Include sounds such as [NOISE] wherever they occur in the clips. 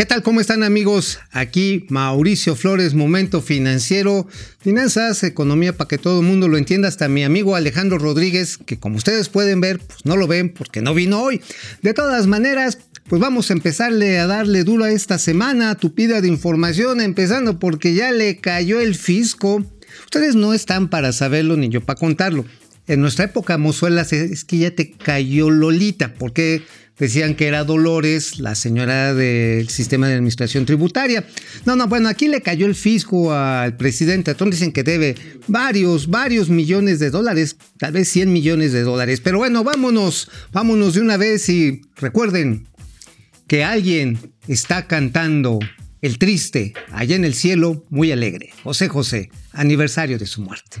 ¿Qué tal? ¿Cómo están amigos? Aquí Mauricio Flores, Momento Financiero, Finanzas, Economía para que todo el mundo lo entienda, hasta mi amigo Alejandro Rodríguez, que como ustedes pueden ver, pues no lo ven porque no vino hoy. De todas maneras, pues vamos a empezarle a darle duro a esta semana, tupida de información, empezando porque ya le cayó el fisco. Ustedes no están para saberlo ni yo para contarlo. En nuestra época, mozuelas, es que ya te cayó Lolita, porque decían que era Dolores, la señora del sistema de administración tributaria. No, no, bueno, aquí le cayó el fisco al presidente. Entonces dicen que debe varios, varios millones de dólares, tal vez 100 millones de dólares. Pero bueno, vámonos, vámonos de una vez y recuerden que alguien está cantando el triste allá en el cielo, muy alegre. José José, aniversario de su muerte.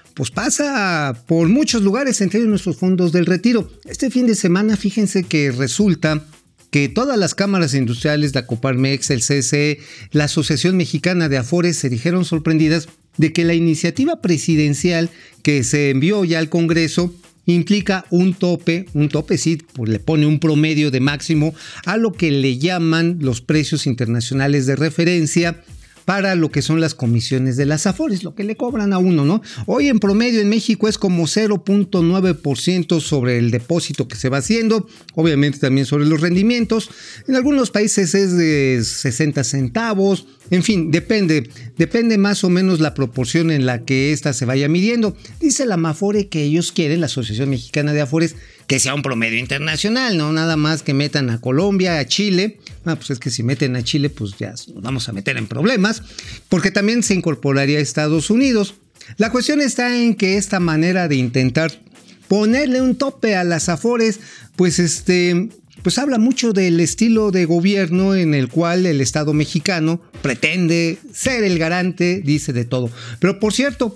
pues pasa por muchos lugares, entre ellos nuestros fondos del retiro. Este fin de semana, fíjense que resulta que todas las cámaras industriales, la Coparmex, el CCE, la Asociación Mexicana de Afores se dijeron sorprendidas de que la iniciativa presidencial que se envió ya al Congreso implica un tope, un tope sí, pues le pone un promedio de máximo a lo que le llaman los precios internacionales de referencia para lo que son las comisiones de las AFORES, lo que le cobran a uno, ¿no? Hoy en promedio en México es como 0.9% sobre el depósito que se va haciendo, obviamente también sobre los rendimientos. En algunos países es de 60 centavos, en fin, depende, depende más o menos la proporción en la que ésta se vaya midiendo. Dice la Mafore que ellos quieren, la Asociación Mexicana de Afores, que sea un promedio internacional, no nada más que metan a Colombia, a Chile. Ah, pues es que si meten a Chile, pues ya nos vamos a meter en problemas, porque también se incorporaría a Estados Unidos. La cuestión está en que esta manera de intentar ponerle un tope a las Afores, pues este, pues habla mucho del estilo de gobierno en el cual el Estado mexicano pretende ser el garante, dice de todo. Pero por cierto,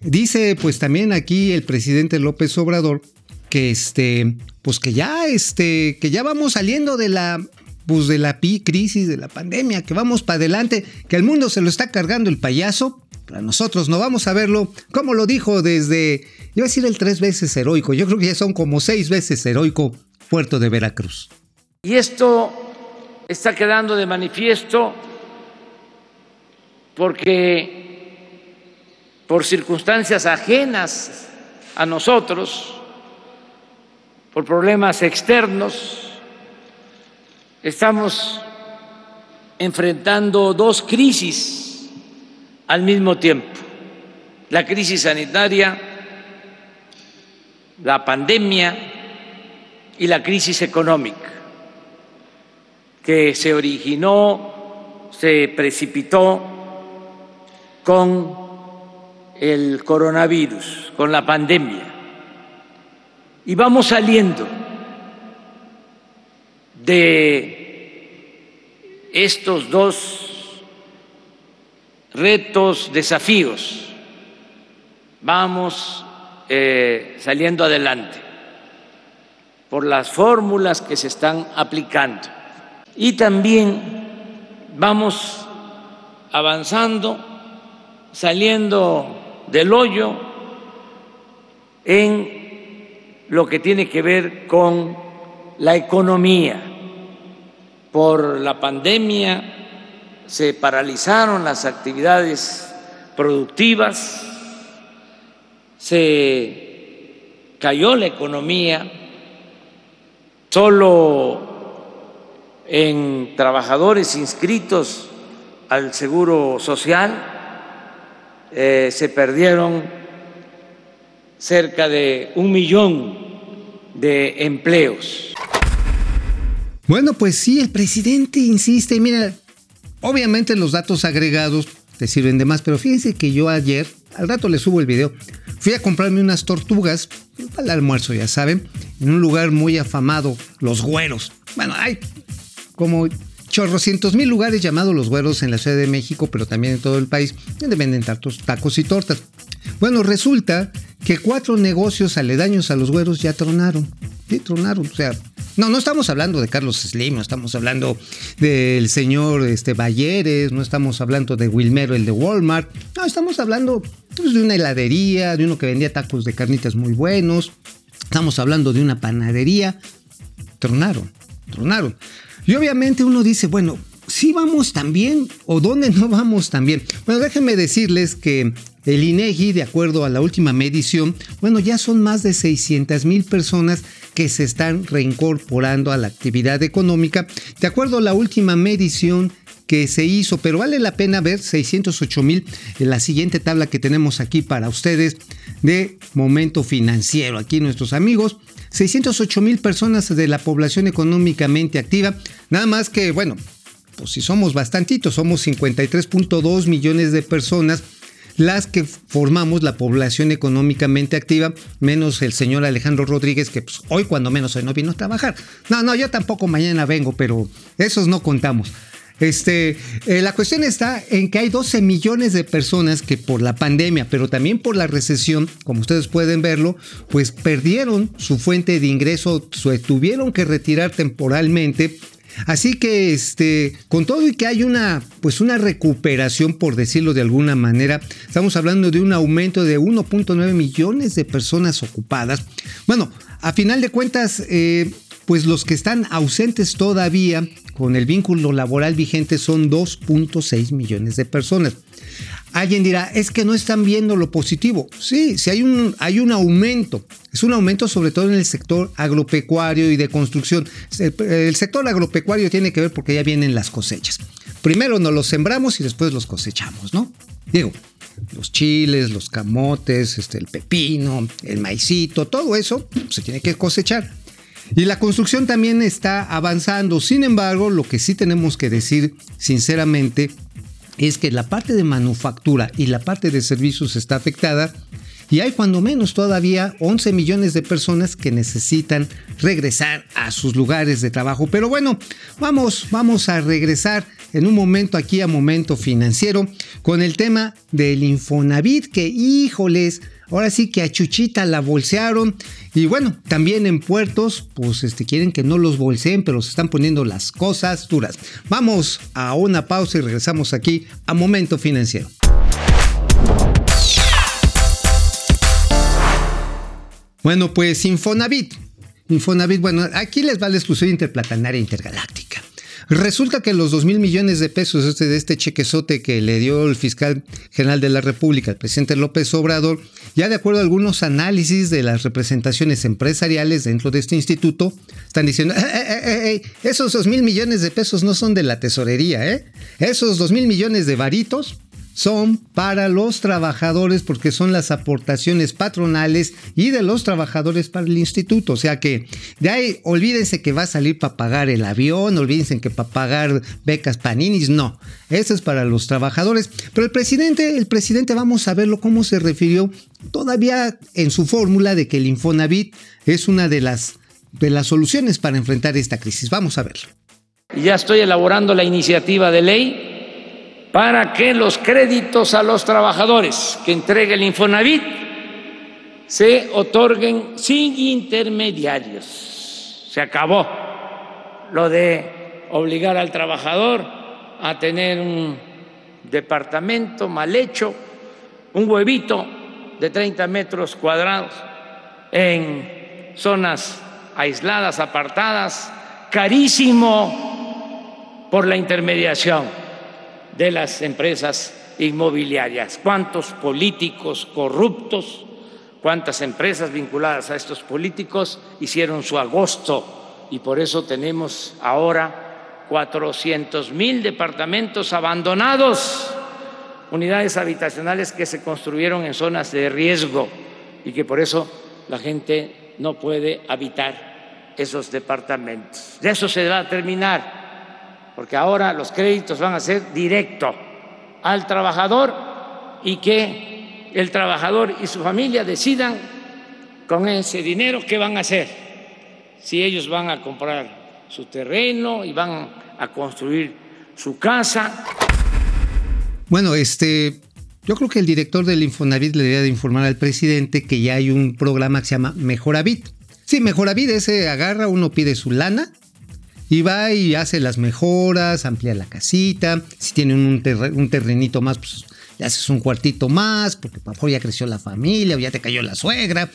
dice pues también aquí el presidente López Obrador que este, pues que ya este, que ya vamos saliendo de la pues de la crisis, de la pandemia, que vamos para adelante, que el mundo se lo está cargando el payaso, para nosotros no vamos a verlo, como lo dijo desde, yo voy a decir el tres veces heroico, yo creo que ya son como seis veces heroico Puerto de Veracruz. Y esto está quedando de manifiesto porque por circunstancias ajenas a nosotros, por problemas externos, estamos enfrentando dos crisis al mismo tiempo. La crisis sanitaria, la pandemia y la crisis económica que se originó, se precipitó con el coronavirus, con la pandemia. Y vamos saliendo de estos dos retos, desafíos. Vamos eh, saliendo adelante por las fórmulas que se están aplicando. Y también vamos avanzando, saliendo del hoyo en lo que tiene que ver con la economía. Por la pandemia se paralizaron las actividades productivas, se cayó la economía, Solo en trabajadores inscritos al Seguro Social eh, se perdieron cerca de un millón de empleos. Bueno, pues sí, el presidente insiste, mira, obviamente los datos agregados te sirven de más, pero fíjense que yo ayer, al rato le subo el video, fui a comprarme unas tortugas para el almuerzo, ya saben, en un lugar muy afamado, Los Güeros. Bueno, hay como chorrocientos mil lugares llamados Los Güeros en la Ciudad de México, pero también en todo el país, donde venden tacos, tacos y tortas. Bueno, resulta que cuatro negocios aledaños a Los Güeros ya tronaron. Sí, tronaron. O sea, no, no estamos hablando de Carlos Slim, no estamos hablando del señor este, Balleres, no estamos hablando de Wilmero, el de Walmart. No, estamos hablando pues, de una heladería, de uno que vendía tacos de carnitas muy buenos. Estamos hablando de una panadería. Tronaron, tronaron. Y obviamente uno dice, bueno, ¿sí vamos también o dónde no vamos también? Bueno, déjenme decirles que el INEGI, de acuerdo a la última medición, bueno, ya son más de 600 mil personas que se están reincorporando a la actividad económica, de acuerdo a la última medición que se hizo, pero vale la pena ver 608 mil en la siguiente tabla que tenemos aquí para ustedes de momento financiero. Aquí nuestros amigos 608 mil personas de la población económicamente activa. Nada más que, bueno, pues si somos bastantitos, somos 53.2 millones de personas las que formamos la población económicamente activa, menos el señor Alejandro Rodríguez, que pues, hoy cuando menos hoy no vino a trabajar. No, no, yo tampoco mañana vengo, pero esos no contamos. Este, eh, la cuestión está en que hay 12 millones de personas que por la pandemia, pero también por la recesión, como ustedes pueden verlo, pues perdieron su fuente de ingreso, tuvieron que retirar temporalmente. Así que este, con todo y que hay una pues una recuperación por decirlo de alguna manera, estamos hablando de un aumento de 1.9 millones de personas ocupadas. Bueno, a final de cuentas eh, pues los que están ausentes todavía con el vínculo laboral vigente son 2.6 millones de personas. Alguien dirá, es que no están viendo lo positivo. Sí, sí hay un, hay un aumento. Es un aumento sobre todo en el sector agropecuario y de construcción. El, sector agropecuario tiene que ver porque ya vienen las cosechas. Primero nos los sembramos y después los cosechamos, ¿no? Digo, los chiles, los camotes, este, el pepino, el maicito, todo eso se tiene que cosechar. Y la construcción también está avanzando. Sin embargo, lo que sí tenemos que decir sinceramente es que la parte de manufactura y la parte de servicios está afectada y hay cuando menos todavía 11 millones de personas que necesitan regresar a sus lugares de trabajo. Pero bueno, vamos, vamos a regresar en un momento aquí a momento financiero con el tema del Infonavit que híjoles, Ahora sí que a Chuchita la bolsearon. Y bueno, también en puertos, pues este, quieren que no los bolseen, pero se están poniendo las cosas duras. Vamos a una pausa y regresamos aquí a Momento Financiero. Bueno, pues Infonavit. Infonavit, bueno, aquí les va la exclusión interplatanaria intergaláctica. Resulta que los 2 mil millones de pesos este, de este chequezote que le dio el fiscal general de la República, el presidente López Obrador, ya de acuerdo a algunos análisis de las representaciones empresariales dentro de este instituto, están diciendo, eh, eh, eh, esos 2 mil millones de pesos no son de la tesorería, ¿eh? esos 2 mil millones de varitos son para los trabajadores porque son las aportaciones patronales y de los trabajadores para el instituto. O sea que de ahí olvídense que va a salir para pagar el avión, olvídense que para pagar becas paninis, no. Eso es para los trabajadores. Pero el presidente, el presidente, vamos a verlo cómo se refirió todavía en su fórmula de que el Infonavit es una de las, de las soluciones para enfrentar esta crisis. Vamos a verlo. Ya estoy elaborando la iniciativa de ley para que los créditos a los trabajadores que entregue el Infonavit se otorguen sin intermediarios. Se acabó lo de obligar al trabajador a tener un departamento mal hecho, un huevito de 30 metros cuadrados en zonas aisladas, apartadas, carísimo por la intermediación de las empresas inmobiliarias. ¿Cuántos políticos corruptos, cuántas empresas vinculadas a estos políticos hicieron su agosto? Y por eso tenemos ahora 400 mil departamentos abandonados, unidades habitacionales que se construyeron en zonas de riesgo y que por eso la gente no puede habitar esos departamentos. De eso se va a terminar porque ahora los créditos van a ser directo al trabajador y que el trabajador y su familia decidan con ese dinero qué van a hacer, si ellos van a comprar su terreno y van a construir su casa. Bueno, este, yo creo que el director del Infonavit le debería de informar al presidente que ya hay un programa que se llama Mejoravit. Sí, Mejoravit ese agarra, uno pide su lana y va y hace las mejoras, amplía la casita. Si tienen un, un terrenito más, pues le haces un cuartito más, porque lo mejor ya creció la familia o ya te cayó la suegra.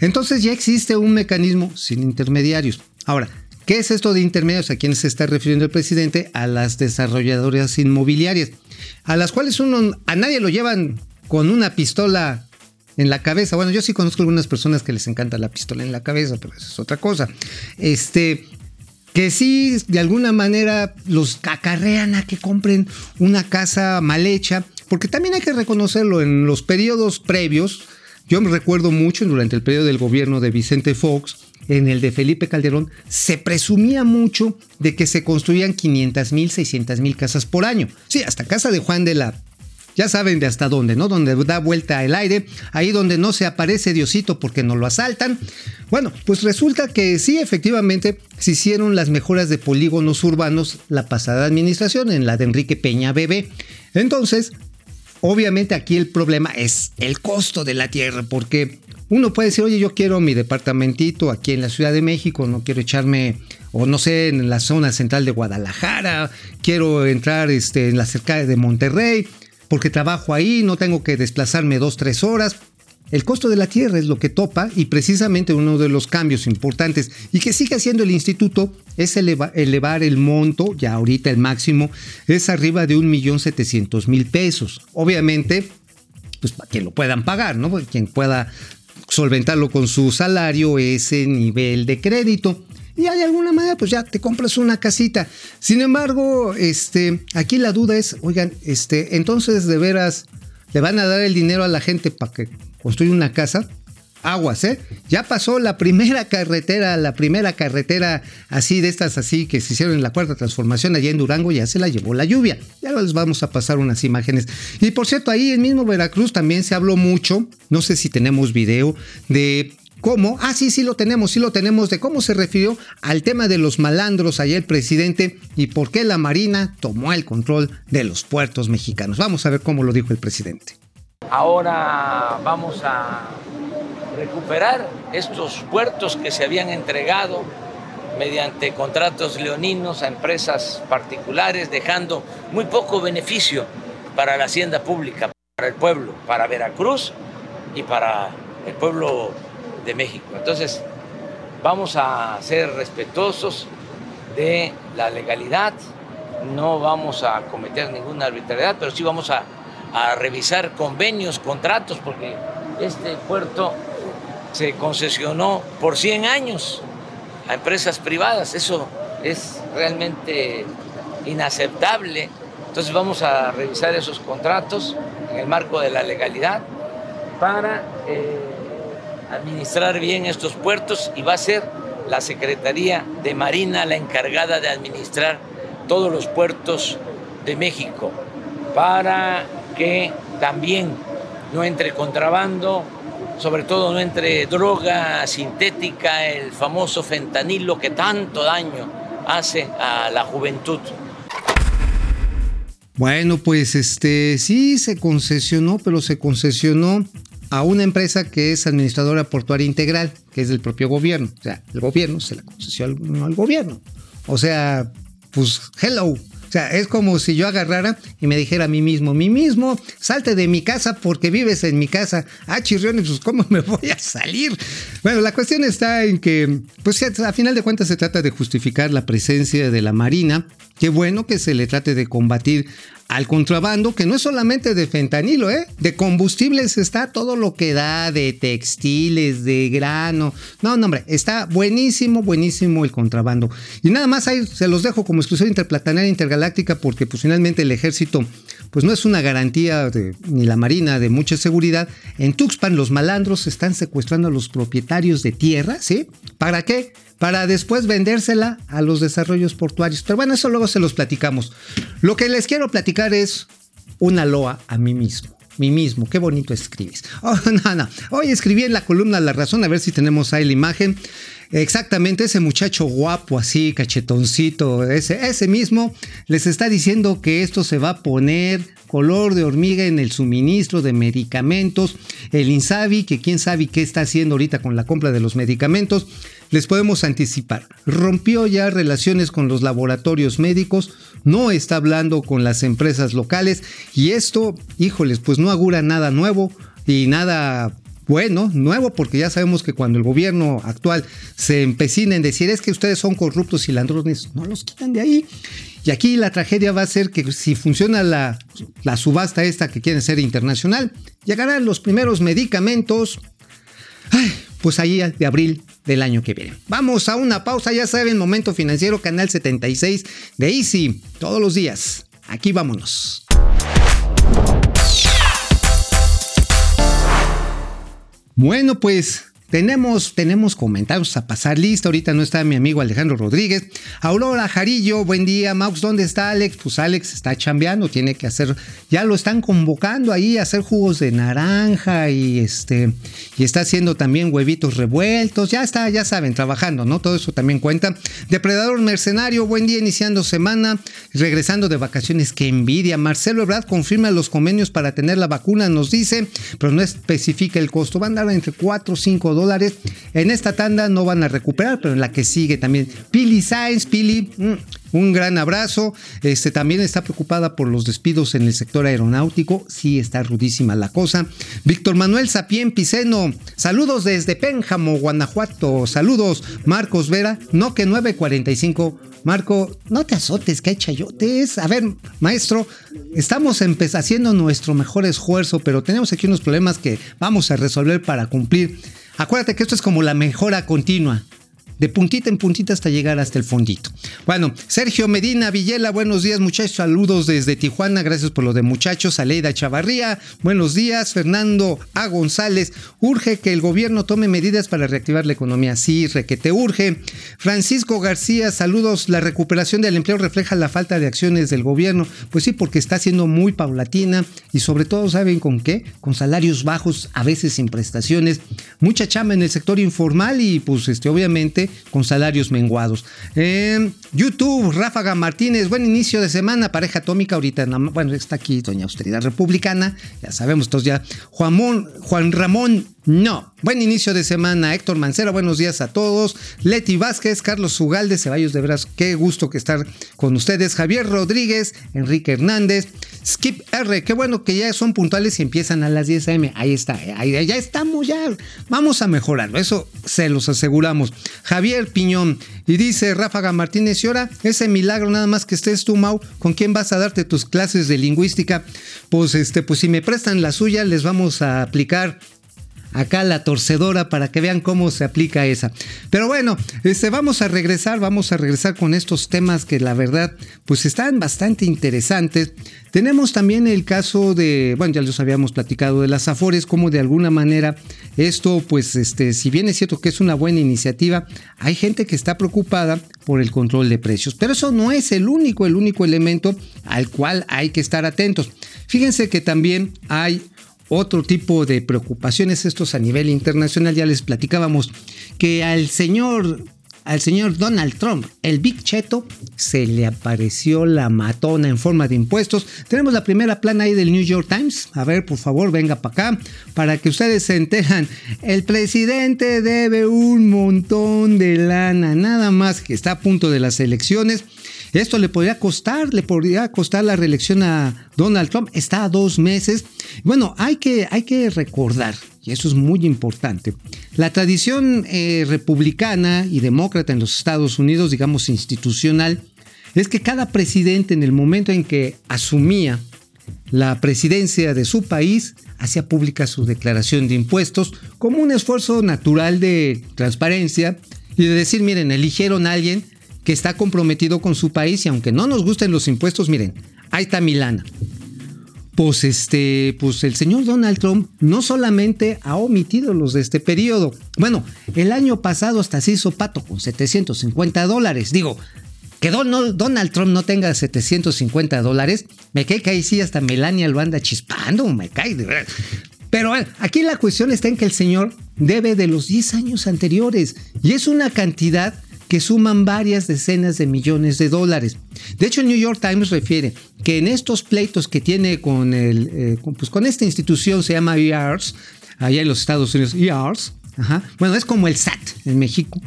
Entonces ya existe un mecanismo sin intermediarios. Ahora, ¿qué es esto de intermediarios? ¿A quién se está refiriendo el presidente? A las desarrolladoras inmobiliarias, a las cuales uno, a nadie lo llevan con una pistola en la cabeza. Bueno, yo sí conozco algunas personas que les encanta la pistola en la cabeza, pero eso es otra cosa. Este, que sí, de alguna manera los acarrean a que compren una casa mal hecha, porque también hay que reconocerlo en los periodos previos. Yo me recuerdo mucho durante el periodo del gobierno de Vicente Fox, en el de Felipe Calderón, se presumía mucho de que se construían 500 mil, 600 mil casas por año. Sí, hasta casa de Juan de la ya saben de hasta dónde, ¿no? Donde da vuelta el aire, ahí donde no se aparece Diosito porque no lo asaltan. Bueno, pues resulta que sí, efectivamente, se hicieron las mejoras de polígonos urbanos la pasada administración, en la de Enrique Peña Bebé. Entonces, obviamente aquí el problema es el costo de la tierra, porque uno puede decir, oye, yo quiero mi departamentito aquí en la Ciudad de México, no quiero echarme, o no sé, en la zona central de Guadalajara, quiero entrar este, en la cerca de Monterrey porque trabajo ahí, no tengo que desplazarme dos, tres horas. El costo de la tierra es lo que topa y precisamente uno de los cambios importantes y que sigue haciendo el instituto es elevar el monto, ya ahorita el máximo es arriba de 1.700.000 pesos. Obviamente, pues para que lo puedan pagar, ¿no? Quien pueda solventarlo con su salario, ese nivel de crédito y de alguna manera pues ya te compras una casita. Sin embargo, este, aquí la duda es, oigan, este, entonces de veras le van a dar el dinero a la gente para que construya una casa. Aguas, ¿eh? Ya pasó la primera carretera, la primera carretera así de estas así que se hicieron en la cuarta transformación allá en Durango, ya se la llevó la lluvia. Ya les vamos a pasar unas imágenes. Y por cierto, ahí en mismo Veracruz también se habló mucho, no sé si tenemos video, de cómo, ah, sí, sí lo tenemos, sí lo tenemos, de cómo se refirió al tema de los malandros ayer el presidente y por qué la Marina tomó el control de los puertos mexicanos. Vamos a ver cómo lo dijo el presidente. Ahora vamos a recuperar estos puertos que se habían entregado mediante contratos leoninos a empresas particulares, dejando muy poco beneficio para la hacienda pública, para el pueblo, para Veracruz y para el pueblo de México. Entonces, vamos a ser respetuosos de la legalidad, no vamos a cometer ninguna arbitrariedad, pero sí vamos a, revisar convenios, contratos, porque este puerto se concesionó por 100 años a empresas privadas. Eso es realmente inaceptable. Entonces vamos a revisar esos contratos en el marco de la legalidad para... Eh, administrar bien estos puertos y va a ser la Secretaría de Marina la encargada de administrar todos los puertos de México para que también no entre contrabando, sobre todo no entre droga sintética, el famoso fentanilo que tanto daño hace a la juventud. Bueno, pues este sí se concesionó, pero se concesionó a una empresa que es administradora portuaria integral, que es del propio gobierno. O sea, el gobierno se la concedió al, gobierno. O sea, pues hello. O sea, es como si yo agarrara y me dijera a mí mismo, mí mismo, salte de mi casa porque vives en mi casa. Ah, chirriones, pues ¿cómo [LAUGHS] me voy a salir? Bueno, la cuestión está en que, pues a final de cuentas se trata de justificar la presencia de la Marina. Qué bueno que se le trate de combatir al contrabando, que no es solamente de fentanilo, ¿eh? de combustibles está todo lo que da, de textiles, de grano. No, no, hombre, está buenísimo, buenísimo el contrabando. Y nada más ahí se los dejo como exclusión interplatanaria intergaláctica porque pues finalmente el ejército pues no es una garantía ni la marina de mucha seguridad. En Tuxpan los malandros están secuestrando a los propietarios de tierra, ¿sí? ¿Para qué? Para después vendérsela a los desarrollos portuarios. Pero bueno, eso luego se los platicamos. Lo que les quiero platicar es una loa a mí mismo. Mí mismo, qué bonito escribes. Oh. [LAUGHS] Hoy escribí en la columna La Razón, a ver si tenemos ahí la imagen. Exactamente, ese muchacho guapo, así, cachetoncito, ese, ese mismo, les está diciendo que esto se va a poner color de hormiga en el suministro de medicamentos. El Insabi, que quién sabe qué está haciendo ahorita con la compra de los medicamentos, les podemos anticipar. Rompió ya relaciones con los laboratorios médicos, no está hablando con las empresas locales y esto, híjoles, pues no augura nada nuevo y nada bueno, nuevo, porque ya sabemos que cuando el gobierno actual se empecina en decir es que ustedes son corruptos y ladrones, no los quitan de ahí. Y aquí la tragedia va a ser que si funciona la, la subasta esta que quiere ser internacional, llegarán los primeros medicamentos, pues ahí de abril del año que viene. Vamos a una pausa, ya saben, Momento Financiero, Canal 76 de Easy, todos los días. Aquí vámonos. Bueno, pues tenemos, tenemos comentarios a pasar lista. Ahorita no está mi amigo Alejandro Rodríguez. Aurora Jarillo, buen día. Max, ¿dónde está Alex? Pues Alex está chambeando, tiene que hacer, ya lo están convocando ahí a hacer jugos de naranja y este, y está haciendo también huevitos revueltos. Ya está, ya saben, trabajando, ¿no? Todo eso también cuenta. Depredador Mercenario, buen día, iniciando semana, regresando de vacaciones. Qué envidia. Marcelo Ebrard confirma los convenios para tener la vacuna, nos dice, pero no especifica el costo. Van a dar entre 4 o 5 dólares En esta tanda no van a recuperar, pero en la que sigue también. Pili Sainz, Pili, mm, un gran abrazo. Este también está preocupada por los despidos en el sector aeronáutico. Sí, está rudísima la cosa. Víctor Manuel Sapien Piceno, saludos desde Pénjamo, Guanajuato. Saludos, Marcos Vera, no que 945. Marco, no te azotes, que hay chayotes. A ver, maestro, estamos haciendo nuestro mejor esfuerzo, pero tenemos aquí unos problemas que vamos a resolver para cumplir Acuérdate que esto es como la mejora continua de puntita en puntita hasta llegar hasta el fondito. Bueno, Sergio Medina Villela, buenos días muchachos, saludos desde Tijuana, gracias por lo de muchachos, Aleida Chavarría, buenos días, Fernando A. González, urge que el gobierno tome medidas para reactivar la economía, sí, que te urge. Francisco García, saludos, la recuperación del empleo refleja la falta de acciones del gobierno, pues sí, porque está siendo muy paulatina y sobre todo, ¿saben con qué? Con salarios bajos, a veces sin prestaciones, mucha chamba en el sector informal y pues este, obviamente con salarios menguados. Eh, YouTube, Ráfaga Martínez, buen inicio de semana, pareja atómica, ahorita, bueno, está aquí Doña Austeridad Republicana, ya sabemos, todos ya. Juan, Juan Ramón no. Buen inicio de semana, Héctor Mancera, buenos días a todos. Leti Vázquez, Carlos Ugalde, Ceballos de Veras, qué gusto que estar con ustedes. Javier Rodríguez, Enrique Hernández, Skip R, qué bueno que ya son puntuales y empiezan a las 10 am. Ahí está, eh, ahí, ya estamos, ya. Vamos a mejorarlo, eso se los aseguramos. Javier Piñón, y dice Ráfaga Martínez, y ahora ese milagro nada más que estés tú, Mau, ¿con quién vas a darte tus clases de lingüística? Pues este, pues si me prestan la suya, les vamos a aplicar acá la torcedora para que vean cómo se aplica esa. Pero bueno, este, vamos a regresar, vamos a regresar con estos temas que la verdad pues están bastante interesantes. Tenemos también el caso de, bueno, ya los habíamos platicado de las Afores, como de alguna manera esto pues este, si bien es cierto que es una buena iniciativa, hay gente que está preocupada por el control de precios, pero eso no es el único, el único elemento al cual hay que estar atentos. Fíjense que también hay otro tipo de preocupaciones, estos a nivel internacional, ya les platicábamos que al señor al señor Donald Trump, el Big Cheto, se le apareció la matona en forma de impuestos. Tenemos la primera plana ahí del New York Times. A ver, por favor, venga para acá para que ustedes se enteran. El presidente debe un montón de lana, nada más que está a punto de las elecciones. Esto le podría costar, le podría costar la reelección a Donald Trump. Está a dos meses. Bueno, hay que, hay que recordar, y eso es muy importante, la tradición eh, republicana y demócrata en los Estados Unidos, digamos institucional, es que cada presidente en el momento en que asumía la presidencia de su país hacía pública su declaración de impuestos como un esfuerzo natural de transparencia y de decir, miren, eligieron a alguien que está comprometido con su país y aunque no nos gusten los impuestos, miren, ahí está Milana. Pues este, pues el señor Donald Trump no solamente ha omitido los de este periodo. Bueno, el año pasado hasta se hizo pato con 750 dólares. Digo, que Donald Trump no tenga 750 dólares, me cae que ahí sí hasta Melania lo anda chispando, me cae de verdad. Pero aquí la cuestión está en que el señor debe de los 10 años anteriores y es una cantidad que suman varias decenas de millones de dólares. De hecho, el New York Times refiere que en estos pleitos que tiene con, el, eh, pues con esta institución, se llama EARS, allá en los Estados Unidos, EARS, bueno, es como el SAT en México,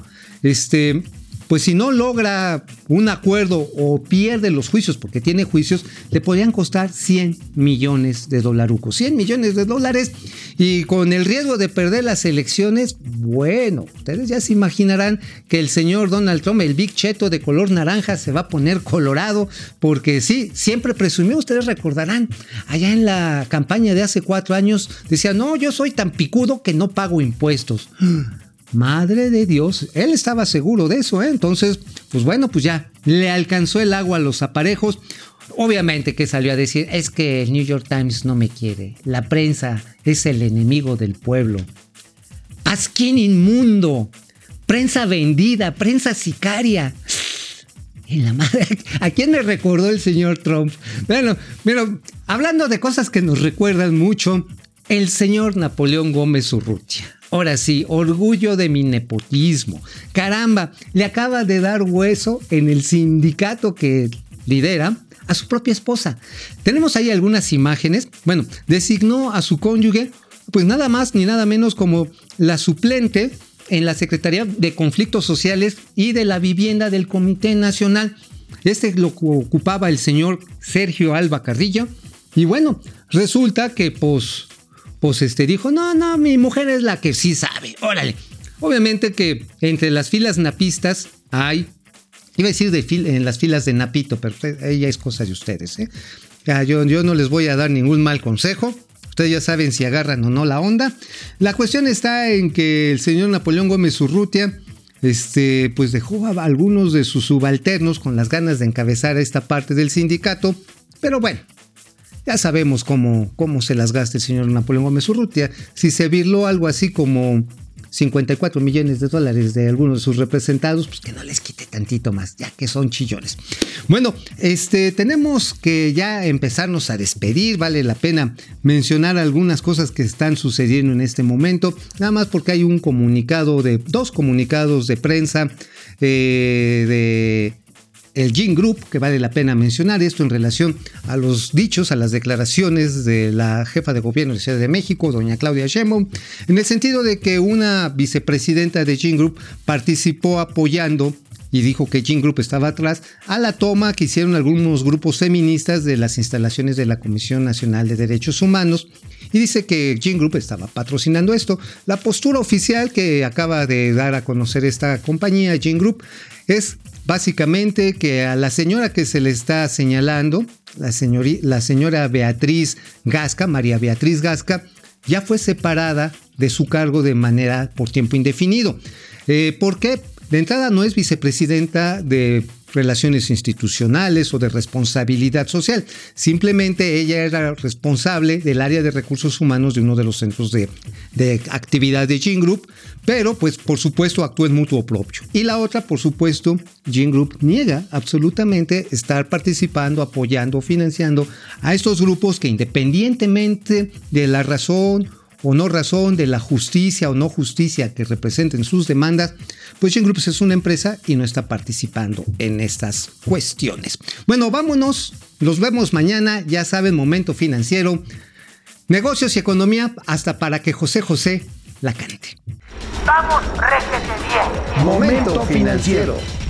este, pues si no logra un acuerdo o pierde los juicios, porque tiene juicios, le podrían costar 100 millones de dolarucos. 100 millones de dólares y con el riesgo de perder las elecciones, bueno, ustedes ya se imaginarán que el señor Donald Trump, el Big Cheto de color naranja, se va a poner colorado, porque sí, siempre presumió, ustedes recordarán, allá en la campaña de hace cuatro años, decía, no, yo soy tan picudo que no pago impuestos. Madre de Dios, él estaba seguro de eso, ¿eh? Entonces, pues bueno, pues ya, le alcanzó el agua a los aparejos. Obviamente que salió a decir, es que el New York Times no me quiere, la prensa es el enemigo del pueblo. Asquín inmundo, prensa vendida, prensa sicaria. En la madre, ¿a quién me recordó el señor Trump? Bueno, pero hablando de cosas que nos recuerdan mucho, el señor Napoleón Gómez Urrutia. Ahora sí, orgullo de mi nepotismo. Caramba, le acaba de dar hueso en el sindicato que lidera a su propia esposa. Tenemos ahí algunas imágenes. Bueno, designó a su cónyuge, pues nada más ni nada menos como la suplente en la Secretaría de Conflictos Sociales y de la Vivienda del Comité Nacional. Este lo ocupaba el señor Sergio Alba Carrillo. Y bueno, resulta que pues pues este dijo, no, no, mi mujer es la que sí sabe, órale. Obviamente que entre las filas napistas hay, iba a decir de en las filas de Napito, pero ella es cosa de ustedes. ¿eh? Yo, yo no les voy a dar ningún mal consejo. Ustedes ya saben si agarran o no la onda. La cuestión está en que el señor Napoleón Gómez Urrutia, este, pues dejó a algunos de sus subalternos con las ganas de encabezar esta parte del sindicato. Pero bueno, ya sabemos cómo, cómo se las gasta el señor Napoleón Gómez Urrutia. Si se virló algo así como 54 millones de dólares de algunos de sus representados, pues que no les quite tantito más, ya que son chillones. Bueno, este, tenemos que ya empezarnos a despedir, vale la pena mencionar algunas cosas que están sucediendo en este momento, nada más porque hay un comunicado de, dos comunicados de prensa eh, de el Gin Group, que vale la pena mencionar esto en relación a los dichos, a las declaraciones de la jefa de gobierno de Ciudad de México, doña Claudia Sheinbaum, en el sentido de que una vicepresidenta de Gin Group participó apoyando y dijo que Gin Group estaba atrás a la toma que hicieron algunos grupos feministas de las instalaciones de la Comisión Nacional de Derechos Humanos y dice que Gin Group estaba patrocinando esto. La postura oficial que acaba de dar a conocer esta compañía, Gin Group, es básicamente que a la señora que se le está señalando, la, la señora Beatriz Gasca, María Beatriz Gasca, ya fue separada de su cargo de manera por tiempo indefinido. Eh, ¿Por qué? De entrada no es vicepresidenta de relaciones institucionales o de responsabilidad social. Simplemente ella era responsable del área de recursos humanos de uno de los centros de, actividad de Gene Group, pero pues por supuesto actuó en mutuo propio. Y la otra, por supuesto, Gene Group niega absolutamente estar participando, apoyando, financiando a estos grupos que independientemente de la razón o no razón de la justicia o no justicia que representen sus demandas, pues Gen Groups es una empresa y no está participando en estas cuestiones. Bueno, vámonos, nos vemos mañana, ya saben, momento financiero, negocios y economía, hasta para que José José la cante. Vamos, réjete bien. Momento financiero.